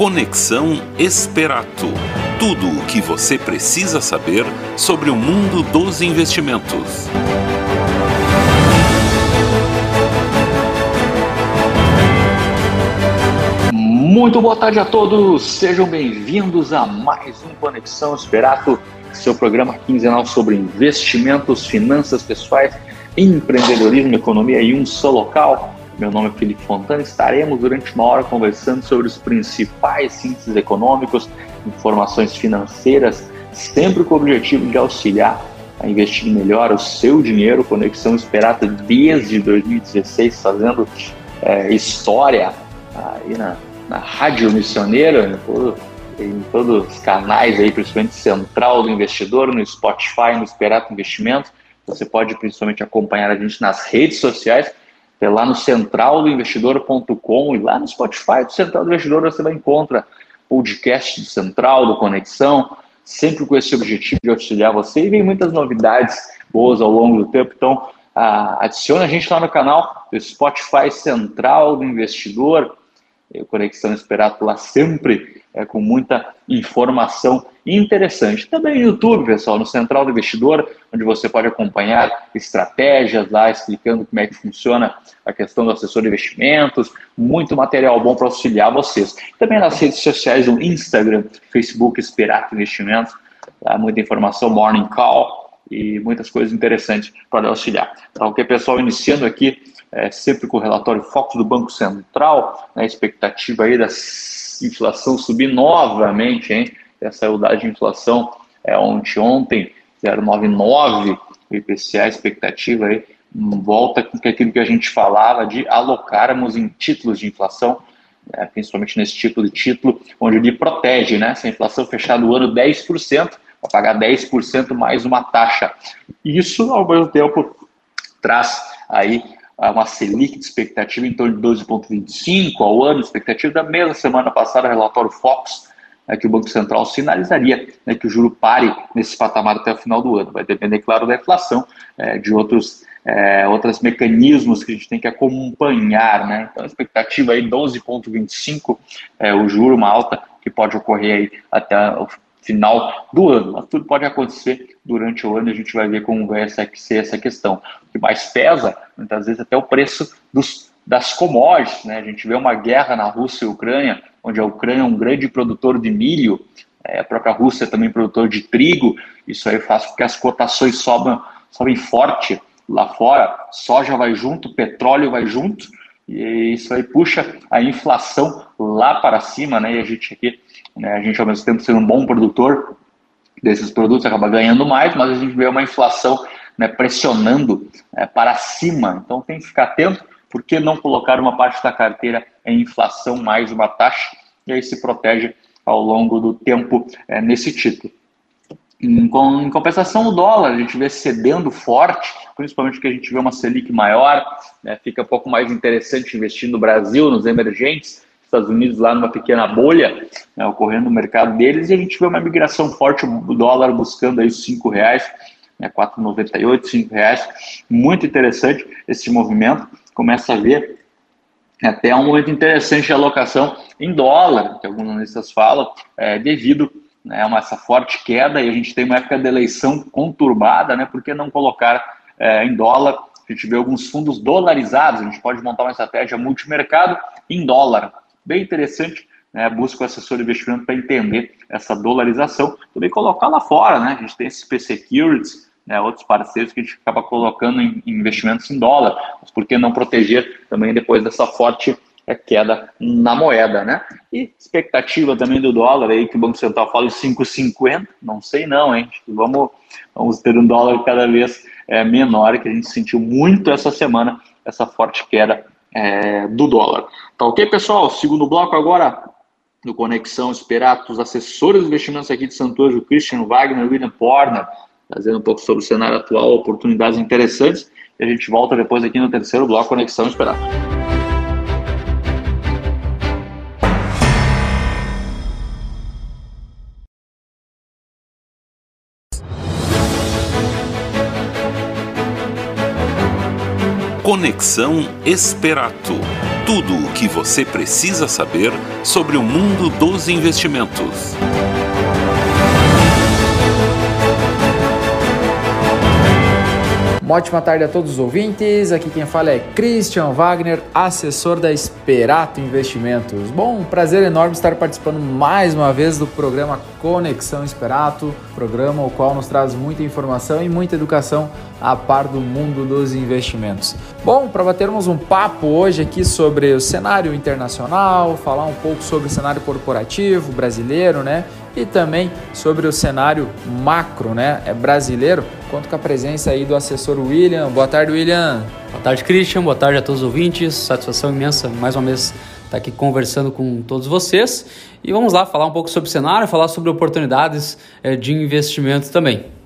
Conexão Esperato. Tudo o que você precisa saber sobre o mundo dos investimentos. Muito boa tarde a todos, sejam bem-vindos a mais um Conexão Esperato, seu programa quinzenal sobre investimentos, finanças pessoais, empreendedorismo, economia em um só local. Meu nome é Felipe Fontana. Estaremos durante uma hora conversando sobre os principais índices econômicos, informações financeiras, sempre com o objetivo de auxiliar a investir melhor o seu dinheiro. Conexão Esperata desde 2016, fazendo é, história aí na, na Rádio Missioneira, em, todo, em todos os canais aí, principalmente Central do Investidor, no Spotify, no Esperata Investimento. Você pode principalmente acompanhar a gente nas redes sociais é lá no centraldoinvestidor.com e lá no Spotify do Central do Investidor você vai encontrar podcast do Central, do Conexão, sempre com esse objetivo de auxiliar você e vem muitas novidades boas ao longo do tempo. Então, adicione a gente lá no canal do Spotify Central do Investidor, Conexão Esperato lá sempre é, com muita informação interessante. Também no YouTube, pessoal, no Central do Investidor, onde você pode acompanhar estratégias lá, explicando como é que funciona a questão do assessor de investimentos, muito material bom para auxiliar vocês. Também nas redes sociais, no Instagram, Facebook, Esperato Investimentos, lá, muita informação, Morning Call e muitas coisas interessantes para auxiliar. Então, ok, pessoal, iniciando aqui é, sempre com o relatório Foco do Banco Central, na né, expectativa aí da inflação subir novamente, hein? Essa é o dado de inflação é ontem, ontem 0,99, o IPCA, a expectativa aí volta com aquilo que a gente falava de alocarmos em títulos de inflação, né, principalmente nesse tipo de título, onde ele protege, né? Se a inflação fechar no ano 10%, vai pagar 10% mais uma taxa. Isso, ao mesmo tempo, traz aí uma Selic de expectativa em torno de 12,25 ao ano, expectativa da mesma semana passada, relatório Fox, né, que o Banco Central sinalizaria né, que o juro pare nesse patamar até o final do ano. Vai depender, claro, da inflação, é, de outros, é, outros mecanismos que a gente tem que acompanhar. Né? Então, a expectativa aí 12,25 é o juro, uma alta que pode ocorrer aí até o final do ano. Mas tudo pode acontecer durante o ano a gente vai ver como vai ser essa questão. O que mais pesa, muitas vezes, até o preço dos, das commodities. Né? A gente vê uma guerra na Rússia e Ucrânia, onde a Ucrânia é um grande produtor de milho, é, a própria Rússia é também produtor de trigo. Isso aí faz com que as cotações sobem forte lá fora. Soja vai junto, petróleo vai junto, e isso aí puxa a inflação lá para cima, né? E a gente aqui né? A gente, ao mesmo tempo, sendo um bom produtor desses produtos, acaba ganhando mais, mas a gente vê uma inflação né, pressionando é, para cima. Então, tem que ficar atento. Por que não colocar uma parte da carteira em inflação mais uma taxa? E aí se protege ao longo do tempo é, nesse título. Com, em, compensação, o dólar a gente vê cedendo forte, principalmente porque a gente vê uma Selic maior, né, fica um pouco mais interessante investir no Brasil, nos emergentes, Estados Unidos lá numa pequena bolha né, ocorrendo no mercado deles e a gente vê uma migração forte, o dólar buscando aí os cinco reais, né, 4,98, cinco reais, muito interessante esse movimento, começa a ver até um momento interessante de alocação em dólar, que alguns analistas falam, é, devido né, a essa forte queda e a gente tem uma época de eleição conturbada, né, por que não colocar é, em dólar? A gente vê alguns fundos dolarizados, a gente pode montar uma estratégia multimercado em dólar bem interessante. Né, busca o assessor de investimento para entender essa dolarização, também colocar lá fora, né? A gente tem esses P-Securities, né, outros parceiros que a gente acaba colocando em, investimentos em dólar, mas por que não proteger também depois dessa forte é, queda na moeda, né? E expectativa também do dólar aí, que o Banco Central fala em 5,50, não sei não, hein? Vamos, vamos ter um dólar cada vez é, menor, que a gente sentiu muito essa semana, essa forte queda é, do dólar. Tá ok, pessoal? Segundo bloco agora do Conexão Esperato, os assessores de investimentos aqui de Santo Anjo, Christian Wagner, William Porner, trazendo um pouco sobre o cenário atual, oportunidades interessantes. E a gente volta depois aqui no terceiro bloco Conexão Esperato. Conexão Esperato tudo o que você precisa saber sobre o mundo dos investimentos. Uma ótima tarde a todos os ouvintes. Aqui quem fala é Christian Wagner, assessor da Esperato Investimentos. Bom, prazer enorme estar participando mais uma vez do programa Conexão Esperato, programa o qual nos traz muita informação e muita educação a par do mundo dos investimentos. Bom, para batermos um papo hoje aqui sobre o cenário internacional, falar um pouco sobre o cenário corporativo brasileiro, né? E também sobre o cenário macro, né? É brasileiro. Conto com a presença aí do assessor William. Boa tarde, William. Boa tarde, Christian. Boa tarde a todos os ouvintes. Satisfação imensa mais uma vez estar aqui conversando com todos vocês. E vamos lá falar um pouco sobre o cenário, falar sobre oportunidades eh, de investimento também.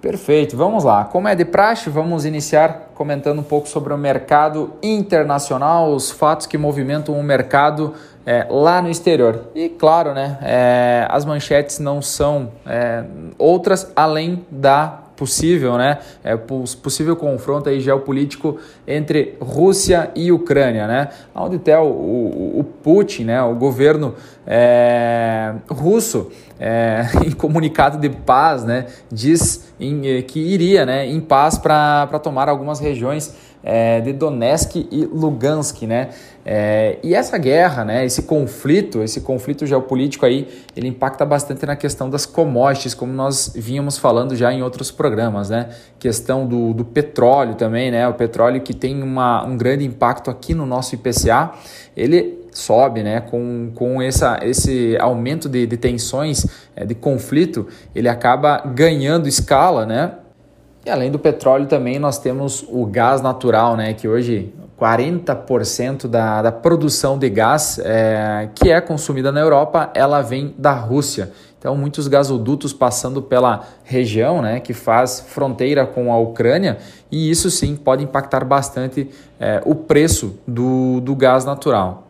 Perfeito, vamos lá. Como é de praxe, vamos iniciar comentando um pouco sobre o mercado internacional, os fatos que movimentam o mercado é, lá no exterior. E claro, né, é, as manchetes não são é, outras além da possível, né? É, possível confronto aí geopolítico entre Rússia e Ucrânia, né? Onde até o, o, o Putin, né? O governo é, russo, é, em comunicado de paz, né? Diz em, eh, que iria, né? Em paz para tomar algumas regiões é, de Donetsk e Lugansk, né? É, e essa guerra, né, esse conflito, esse conflito geopolítico aí, ele impacta bastante na questão das commodities, como nós vínhamos falando já em outros programas, né? Questão do, do petróleo também, né? O petróleo que tem uma, um grande impacto aqui no nosso IPCA, ele sobe, né? Com, com essa, esse aumento de, de tensões, é, de conflito, ele acaba ganhando escala, né? E além do petróleo também nós temos o gás natural, né? Que hoje 40% da, da produção de gás é, que é consumida na Europa, ela vem da Rússia. Então, muitos gasodutos passando pela região, né, que faz fronteira com a Ucrânia, e isso sim pode impactar bastante é, o preço do, do gás natural.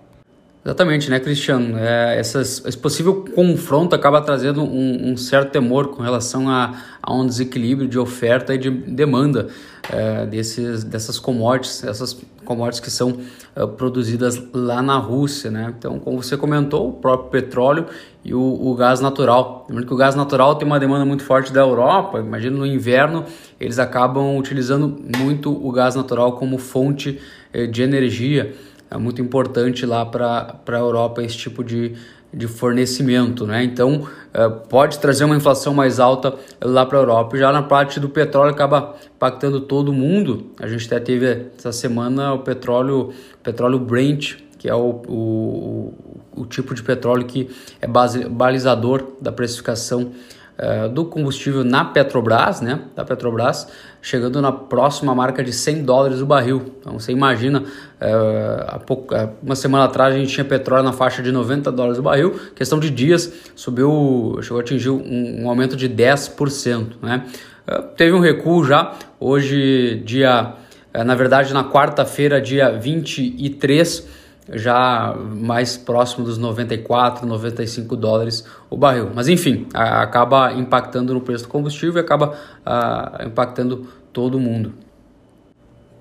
Exatamente, né, Cristiano? É, essas, esse possível confronto acaba trazendo um, um certo temor com relação a, a, um desequilíbrio de oferta e de demanda é, desses, dessas commodities, essas commodities que são é, produzidas lá na Rússia, né? Então, como você comentou, o próprio petróleo e o, o gás natural. Lembrando que o gás natural tem uma demanda muito forte da Europa, imagina no inverno eles acabam utilizando muito o gás natural como fonte é, de energia é muito importante lá para a Europa esse tipo de, de fornecimento, né? Então é, pode trazer uma inflação mais alta lá para a Europa. Já na parte do petróleo acaba impactando todo mundo. A gente até teve essa semana o petróleo, petróleo Brent, que é o, o, o tipo de petróleo que é base, balizador da precificação uh, do combustível na Petrobras, né? Da Petrobras chegando na próxima marca de 100 dólares o barril. Então você imagina, é, há pouco, uma semana atrás a gente tinha petróleo na faixa de 90 dólares o barril, questão de dias subiu, chegou a atingir um, um aumento de 10%. Né? Teve um recuo já, hoje dia, na verdade na quarta-feira, dia 23 já mais próximo dos 94, 95 dólares o barril. Mas enfim, acaba impactando no preço do combustível e acaba a, impactando todo mundo.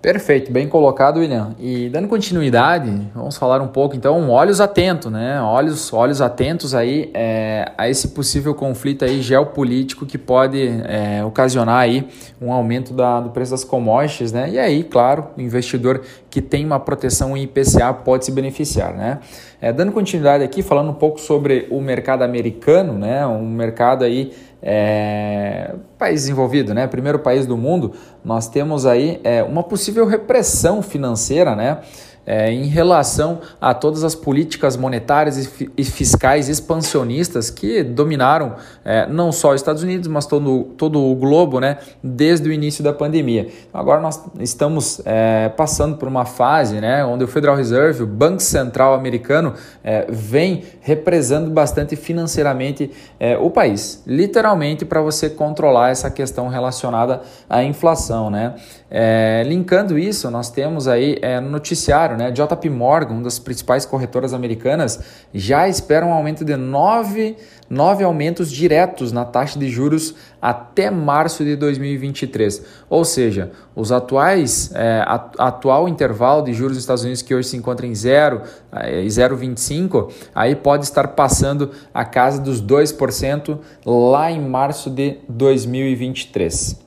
Perfeito, bem colocado, William. E dando continuidade, vamos falar um pouco então, olhos atentos, né? Olhos, olhos atentos aí é, a esse possível conflito aí geopolítico que pode é, ocasionar aí um aumento da, do preço das commodities, né? E aí, claro, o investidor que tem uma proteção em IPCA pode se beneficiar, né? É, dando continuidade aqui, falando um pouco sobre o mercado americano, né? Um mercado aí é, país desenvolvido, né? Primeiro país do mundo, nós temos aí é, uma possível repressão financeira, né? É, em relação a todas as políticas monetárias e fiscais expansionistas que dominaram é, não só os Estados Unidos, mas todo, todo o globo né, desde o início da pandemia. Agora nós estamos é, passando por uma fase né, onde o Federal Reserve, o Banco Central americano, é, vem represando bastante financeiramente é, o país, literalmente para você controlar essa questão relacionada à inflação. Né? É, linkando isso, nós temos aí no noticiário né? JP Morgan, uma das principais corretoras americanas, já espera um aumento de 9, 9 aumentos diretos na taxa de juros até março de 2023. Ou seja, os atuais, é, atual intervalo de juros nos Estados Unidos que hoje se encontra em 0 e 0,25, aí pode estar passando a casa dos 2% lá em março de 2023.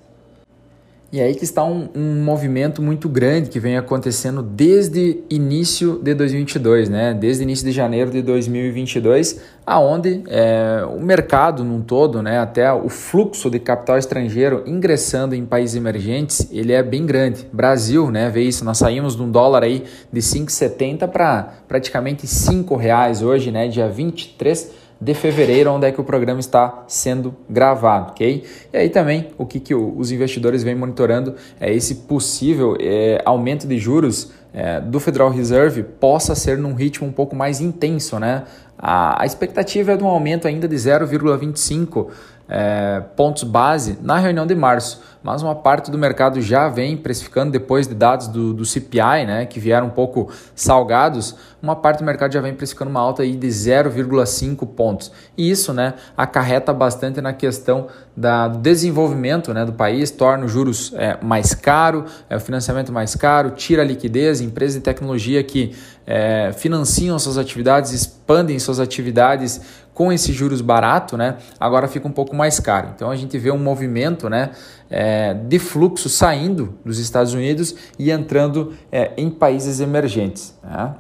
E aí que está um, um, movimento muito grande que vem acontecendo desde início de 2022, né? Desde início de janeiro de 2022, aonde é, o mercado num todo, né? Até o fluxo de capital estrangeiro ingressando em países emergentes, ele é bem grande. Brasil, né? Vê isso, nós saímos de um dólar aí de 5,70 para praticamente 5 reais hoje, né? Dia 23 de fevereiro, onde é que o programa está sendo gravado, ok? E aí também o que, que os investidores vêm monitorando é esse possível é, aumento de juros é, do Federal Reserve possa ser num ritmo um pouco mais intenso, né? A, a expectativa é de um aumento ainda de 0,25 é, pontos base na reunião de março, mas uma parte do mercado já vem precificando depois de dados do, do CPI, né, que vieram um pouco salgados, uma parte do mercado já vem precificando uma alta aí de 0,5 pontos. E isso né, acarreta bastante na questão da, do desenvolvimento né, do país, torna os juros é, mais caro, é, o financiamento mais caro, tira a liquidez, empresas de tecnologia que é, financiam suas atividades, expandem suas atividades com esses juros barato, né, agora fica um pouco mais caro. Então a gente vê um movimento né, é, de fluxo saindo dos Estados Unidos e entrando é, em países emergentes. Né?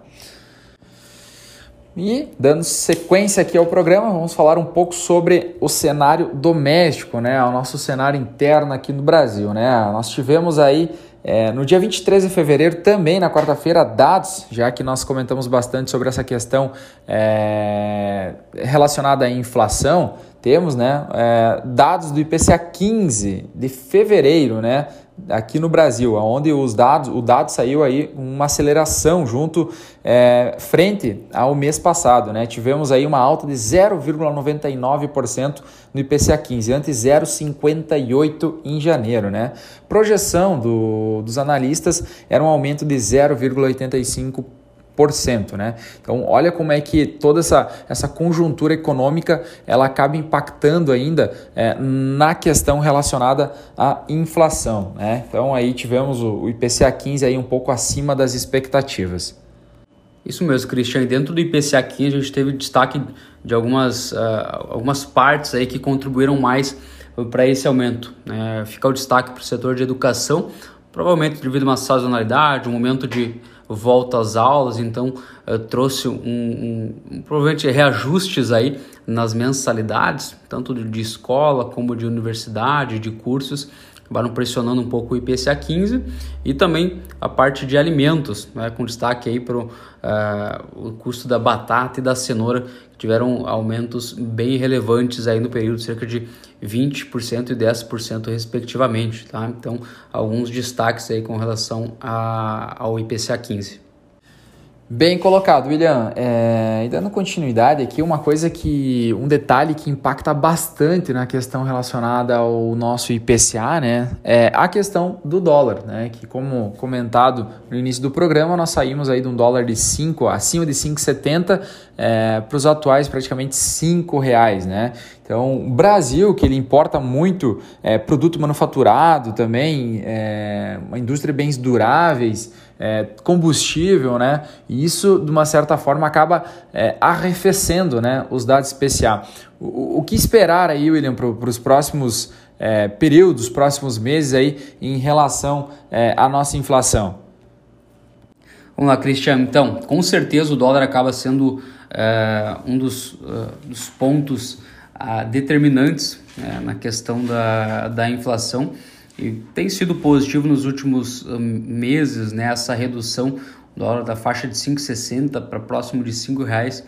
E dando sequência aqui ao programa, vamos falar um pouco sobre o cenário doméstico, né, o nosso cenário interno aqui no Brasil. Né? Nós tivemos aí é, no dia 23 de fevereiro, também na quarta-feira, dados, já que nós comentamos bastante sobre essa questão é, relacionada à inflação, temos né, é, dados do IPCA 15 de fevereiro, né, aqui no Brasil, onde os dados, o dado saiu aí uma aceleração junto é, frente ao mês passado, né? Tivemos aí uma alta de 0,99% no IPCA 15, antes 0,58 em janeiro, né? Projeção do, dos analistas era um aumento de 0,85% né? Então, olha como é que toda essa, essa conjuntura econômica ela acaba impactando ainda é, na questão relacionada à inflação, né? Então, aí tivemos o, IPCA 15 aí um pouco acima das expectativas. Isso mesmo, Cristian. Dentro do IPCA 15 a gente teve destaque de algumas, uh, algumas partes aí que contribuíram mais para esse aumento. Né? Fica o destaque para o setor de educação, provavelmente devido a uma sazonalidade, um momento de volta às aulas, então uh, trouxe um, um, provavelmente reajustes aí nas mensalidades, tanto de escola como de universidade, de cursos, acabaram pressionando um pouco o IPCA 15 e também a parte de alimentos, né, com destaque aí para uh, o custo da batata e da cenoura, que tiveram aumentos bem relevantes aí no período, cerca de 20% e 10% respectivamente. Tá? Então, alguns destaques aí com relação a, ao IPCA 15. Bem colocado, William. É, e dando continuidade aqui, uma coisa que. um detalhe que impacta bastante na questão relacionada ao nosso IPCA, né? É a questão do dólar, né? Que, como comentado no início do programa, nós saímos aí de um dólar de 5, acima de 5,70 é, para os atuais praticamente 5 reais, né? Então, o Brasil, que ele importa muito é, produto manufaturado também, é, uma indústria de bens duráveis é, combustível, né? E isso, de uma certa forma, acaba é, arrefecendo né, os dados PCA. O, o que esperar aí, William, para os próximos é, períodos, próximos meses aí, em relação é, à nossa inflação? Vamos lá, Cristiano. Então, com certeza o dólar acaba sendo é, um dos, uh, dos pontos uh, determinantes né, na questão da, da inflação. E tem sido positivo nos últimos hum, meses né, essa redução do dólar da faixa de 5,60 para próximo de R$ reais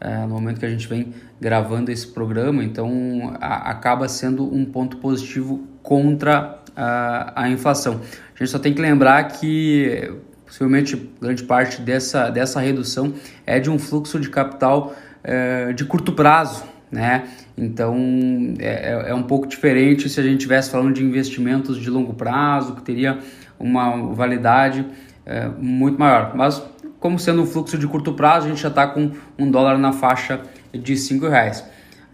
é, no momento que a gente vem gravando esse programa. Então a, acaba sendo um ponto positivo contra a, inflação. A gente só tem que lembrar que possivelmente grande parte dessa, dessa redução é de um fluxo de capital é, de curto prazo, né? Então é, é, é um pouco diferente se a gente estivesse falando de investimentos de longo prazo, que teria uma validade é, muito maior. Mas como sendo um fluxo de curto prazo, a gente já está com um dólar na faixa de cinco reais.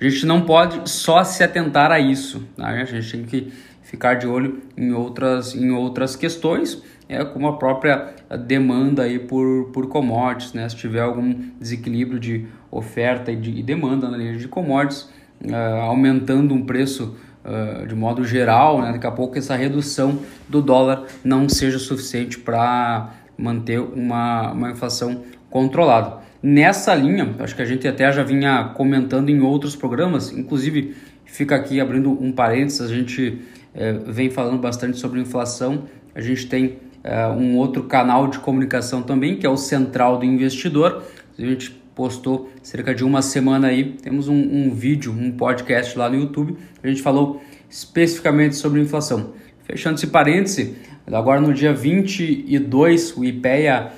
A gente não pode só se atentar a isso, tá? a gente tem que ficar de olho em outras, em outras questões, é, como a própria demanda aí por, por commodities, né? se tiver algum desequilíbrio de oferta e, de, demanda na linha de commodities, uh, aumentando um preço uh, de modo geral, né? daqui a pouco essa redução do dólar não seja suficiente para manter uma, uma inflação controlada. Nessa linha, acho que a gente até já vinha comentando em outros programas, inclusive fica aqui abrindo um parênteses, a gente é, vem falando bastante sobre inflação, a gente tem é, um outro canal de comunicação também, que é o Central do Investidor, a gente postou cerca de uma semana aí, temos um, um vídeo, um podcast lá no YouTube, a gente falou especificamente sobre inflação. Fechando esse parêntese, agora no dia 22, o IPEA,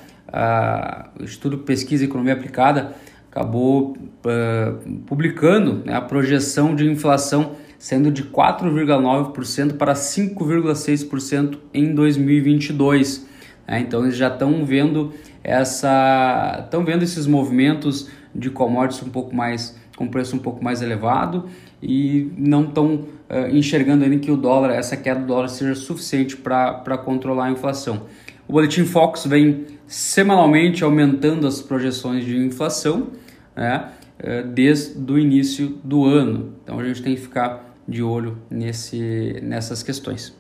o Estudo Pesquisa e Economia Aplicada, acabou uh, publicando né, a projeção de inflação sendo de 4,9% para 5,6% em 2022. Né? Então eles já estão vendo essa, estão vendo esses movimentos de commodities um pouco mais com preço um pouco mais elevado e não estão uh, enxergando ainda que o dólar, essa queda do dólar seja suficiente para controlar a inflação. O Boletim Focus vem semanalmente aumentando as projeções de inflação né, uh, desde o início do ano. Então a gente tem que ficar de olho nesse, nessas questões.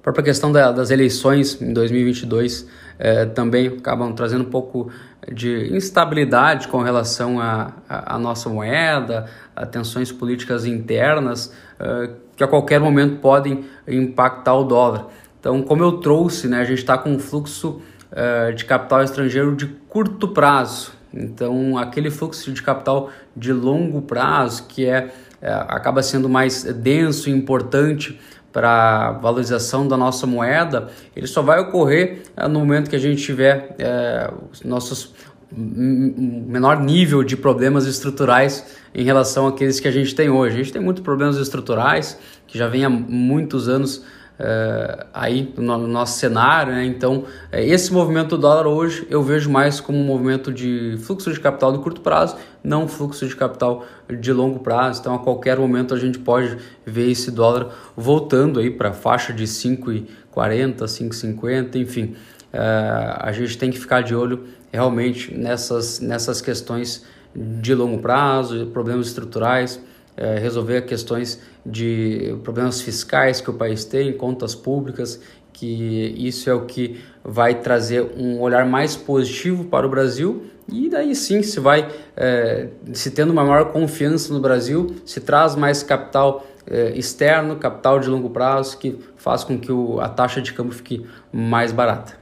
A própria questão da, das eleições em 2022 eh, também acabam trazendo um pouco de instabilidade com relação à nossa moeda, a tensões políticas internas uh, que a qualquer momento podem impactar o dólar. Então, como eu trouxe, né, a gente está com um fluxo uh, de capital estrangeiro de curto prazo. Então, aquele fluxo de capital de longo prazo, que é, é acaba sendo mais denso e importante para a valorização da nossa moeda, ele só vai ocorrer é, no momento que a gente tiver é, nossos menor nível de problemas estruturais em relação àqueles que a gente tem hoje. A gente tem muitos problemas estruturais que já vem há muitos anos Uh, aí no, no, nosso cenário, né? então uh, esse movimento do dólar hoje eu vejo mais como um movimento de fluxo de capital de curto prazo, não fluxo de capital de longo prazo. Então a qualquer momento a gente pode ver esse dólar voltando aí para a faixa de 5,40, 5,50, enfim. Uh, a gente tem que ficar de olho realmente nessas, nessas questões de longo prazo, problemas estruturais, é, resolver questões de problemas fiscais que o país tem, contas públicas, que isso é o que vai trazer um olhar mais positivo para o Brasil e daí sim se vai é, se tendo uma maior confiança no Brasil, se traz mais capital é, externo, capital de longo prazo que faz com que o, a taxa de câmbio fique mais barata.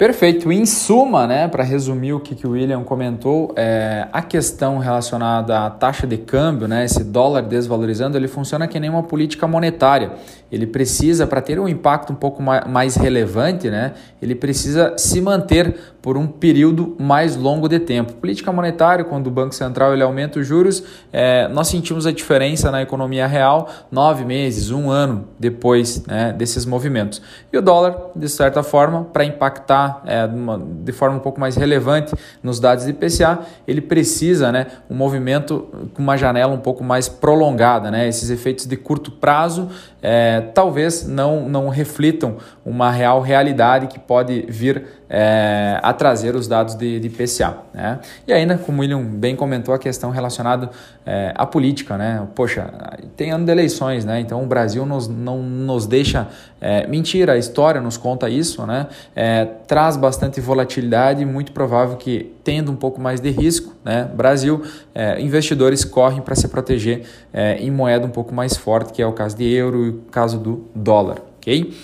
Perfeito. Em suma, né, para resumir o que, que o William comentou, é, a questão relacionada à taxa de câmbio, né, esse dólar desvalorizando, ele funciona que nem uma política monetária. Ele precisa, para ter um impacto um pouco mais relevante, né, ele precisa se manter por um período mais longo de tempo. Política monetária, quando o Banco Central ele aumenta os juros, é, nós sentimos a diferença na economia real nove meses, um ano depois né, desses movimentos. E o dólar, de certa forma, para impactar é, de forma um pouco mais relevante nos dados de IPCA, ele precisa né, um movimento com uma janela um pouco mais prolongada. Né? Esses efeitos de curto prazo é, talvez não, não reflitam uma real realidade que pode vir é, a trazer os dados de, de IPCA. Né? E ainda, como o William bem comentou, a questão relacionada é, à política. Né? Poxa, tem ano de eleições, né? então o Brasil nos, não nos deixa é, mentir, a história nos conta isso, né? É, traz bastante volatilidade, muito provável que, tendo um pouco mais de risco, né? Brasil, é, investidores correm para se proteger é, em moeda um pouco mais forte, que é o caso de euro e o caso do dólar, ok?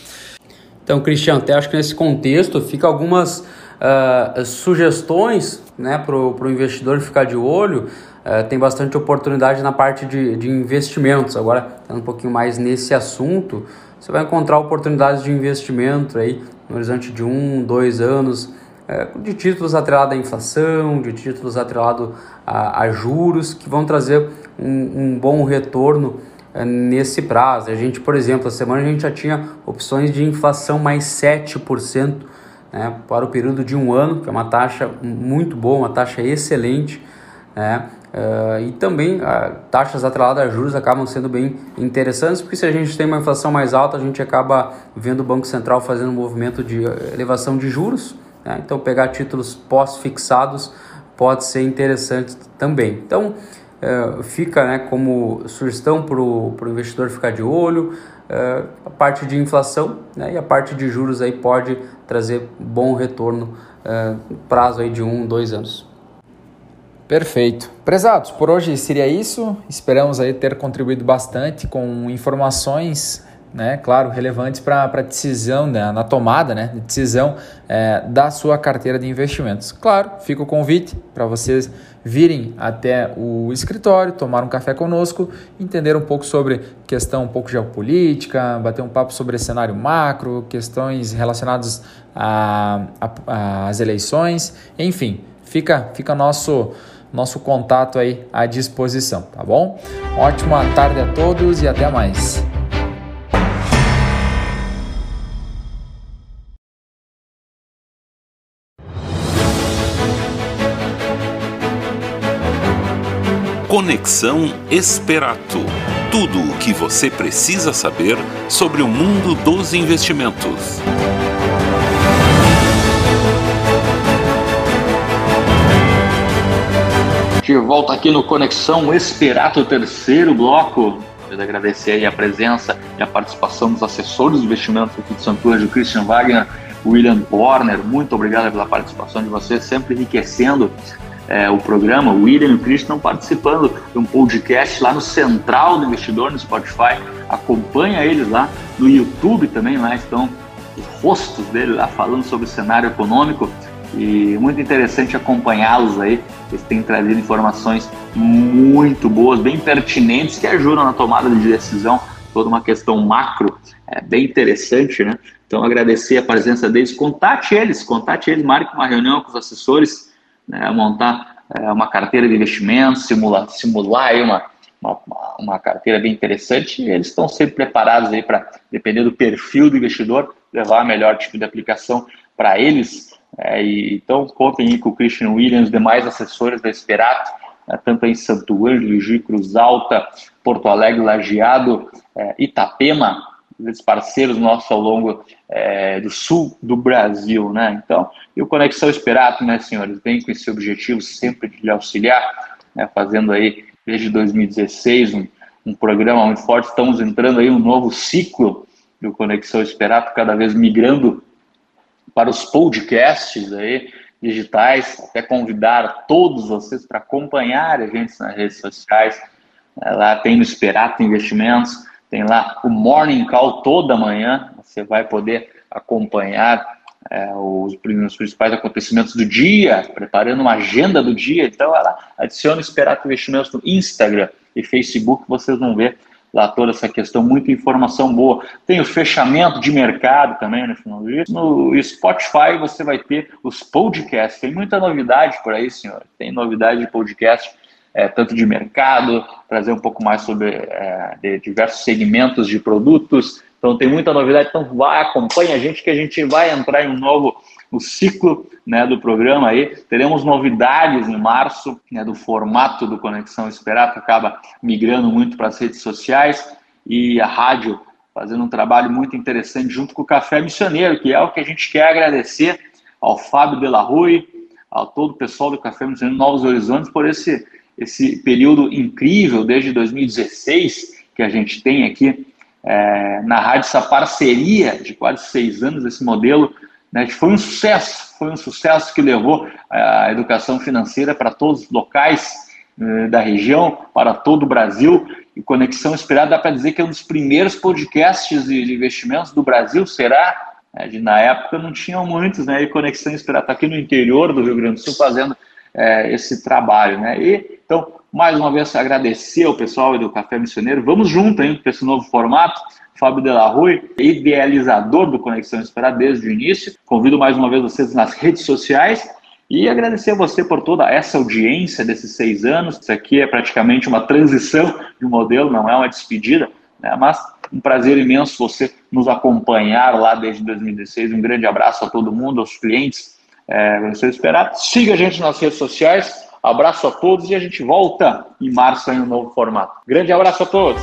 Então, Cristiano, até acho que nesse contexto fica algumas uh, sugestões né, para o investidor ficar de olho. Uh, tem bastante oportunidade na parte de, de investimentos. Agora, um pouquinho mais nesse assunto, você vai encontrar oportunidades de investimento aí no horizonte de um, dois anos, de títulos atrelados à inflação, de títulos atrelados a, a juros, que vão trazer um, um bom retorno é, nesse prazo. A gente, por exemplo, a semana a gente já tinha opções de inflação mais 7%, né, para o período de um ano, que é uma taxa muito boa, uma taxa excelente. Né, uh, e também uh, taxas atreladas a juros acabam sendo bem interessantes, porque se a gente tem uma inflação mais alta, a gente acaba vendo o Banco Central fazendo um movimento de elevação de juros. Né, então, pegar títulos pós-fixados pode ser interessante também. Então, uh, fica né, como sugestão para o investidor ficar de olho. Uh, a parte de inflação né, e a parte de juros aí pode trazer bom retorno uh, prazo aí de um, dois anos. Perfeito. Prezados, por hoje seria isso. Esperamos aí ter contribuído bastante com informações né, claro, relevantes para a decisão, né, na tomada né, de decisão é, da sua carteira de investimentos. Claro, fica o convite para vocês virem até o escritório, tomar um café conosco, entender um pouco sobre questão um pouco geopolítica, bater um papo sobre cenário macro, questões relacionadas às eleições, enfim, fica, fica nosso nosso contato aí à disposição, tá bom? Ótima tarde a todos e até mais. Conexão Esperato. Tudo o que você precisa saber sobre o mundo dos investimentos. De volta aqui no Conexão Esperato, terceiro bloco. Quero agradecer a presença e a participação dos assessores de investimentos aqui de Anjo, Christian Wagner, William Warner. Muito obrigado pela participação de vocês, sempre enriquecendo é, o programa, o William e o Christian participando de um podcast lá no Central do Investidor, no Spotify. Acompanha eles lá no YouTube também, lá estão os rostos dele lá falando sobre o cenário econômico e muito interessante acompanhá-los aí. Eles têm trazido informações muito boas, bem pertinentes, que ajudam na tomada de decisão, toda uma questão macro, é bem interessante, né? Então, agradecer a presença deles, contate eles, contate eles, marque uma reunião com os assessores, né, montar é, uma carteira de investimentos, simular, simular aí uma, uma, uma carteira bem interessante, eles estão sempre preparados aí para, depender do perfil do investidor, levar a melhor tipo de aplicação para eles. É, e, então, contem aí com o Christian Williams, demais assessores da Esperato, né, tanto em Santo Ângelo, Cruz Alta, Porto Alegre, Lajeado, é, Itapema, esses parceiros nossos ao longo é, do sul do Brasil, né? Então, e o Conexão Esperato, né, senhores, vem com esse objetivo sempre de lhe auxiliar, né, fazendo aí desde 2016 um, um programa muito forte. Estamos entrando aí um novo ciclo do Conexão Esperato, cada vez migrando para os podcasts aí digitais, até convidar todos vocês para acompanhar a gente nas redes sociais. Lá tem no Esperato Investimentos tem lá o Morning Call toda manhã, você vai poder acompanhar é, os, os, principais acontecimentos do dia, preparando uma agenda do dia. Então, ela adiciona Esperato Investimentos no Instagram e Facebook, vocês vão ver lá toda essa questão, muita informação boa. Tem o fechamento de mercado também no final do dia. No Spotify você vai ter os podcasts. Tem muita novidade por aí, senhor. Tem novidade de podcast é, tanto de mercado, trazer um pouco mais sobre é, diversos segmentos de produtos. Então tem muita novidade, então vai, acompanha a gente que a gente vai entrar em um novo ciclo né, do programa aí. Teremos novidades em março né, do formato do Conexão Esperar, que acaba migrando muito para as redes sociais e a rádio fazendo um trabalho muito interessante junto com o Café Missioneiro, que é o que a gente quer agradecer ao Fábio Delarue, ao todo o pessoal do Café Missioneiro Novos Horizontes por esse esse período incrível desde 2016 que a gente tem aqui é, na rádio, essa parceria de quase seis anos, esse modelo, né, que foi um sucesso, foi um sucesso que levou a educação financeira para todos os locais é, da região, para todo o Brasil, e Conexão Esperada dá para dizer que é um dos primeiros podcasts de investimentos do Brasil, será? É, de, na época não tinham muitos, né? E Conexão Esperada está aqui no interior do Rio Grande do Sul fazendo é, esse trabalho, né? E, então, mais uma vez, agradecer ao pessoal do Café Missioneiro. Vamos junto hein, para esse novo formato. Fábio Delarue, idealizador do Conexão Esperar desde o início. Convido mais uma vez vocês nas redes sociais e agradecer a você por toda essa audiência desses seis anos. Isso aqui é praticamente uma transição de modelo, não é uma despedida, né? mas um prazer imenso você nos acompanhar lá desde 2016. Um grande abraço a todo mundo, aos clientes. É, você esperar. Siga a gente nas redes sociais. Abraço a todos e a gente volta em março em um novo formato. Grande abraço a todos.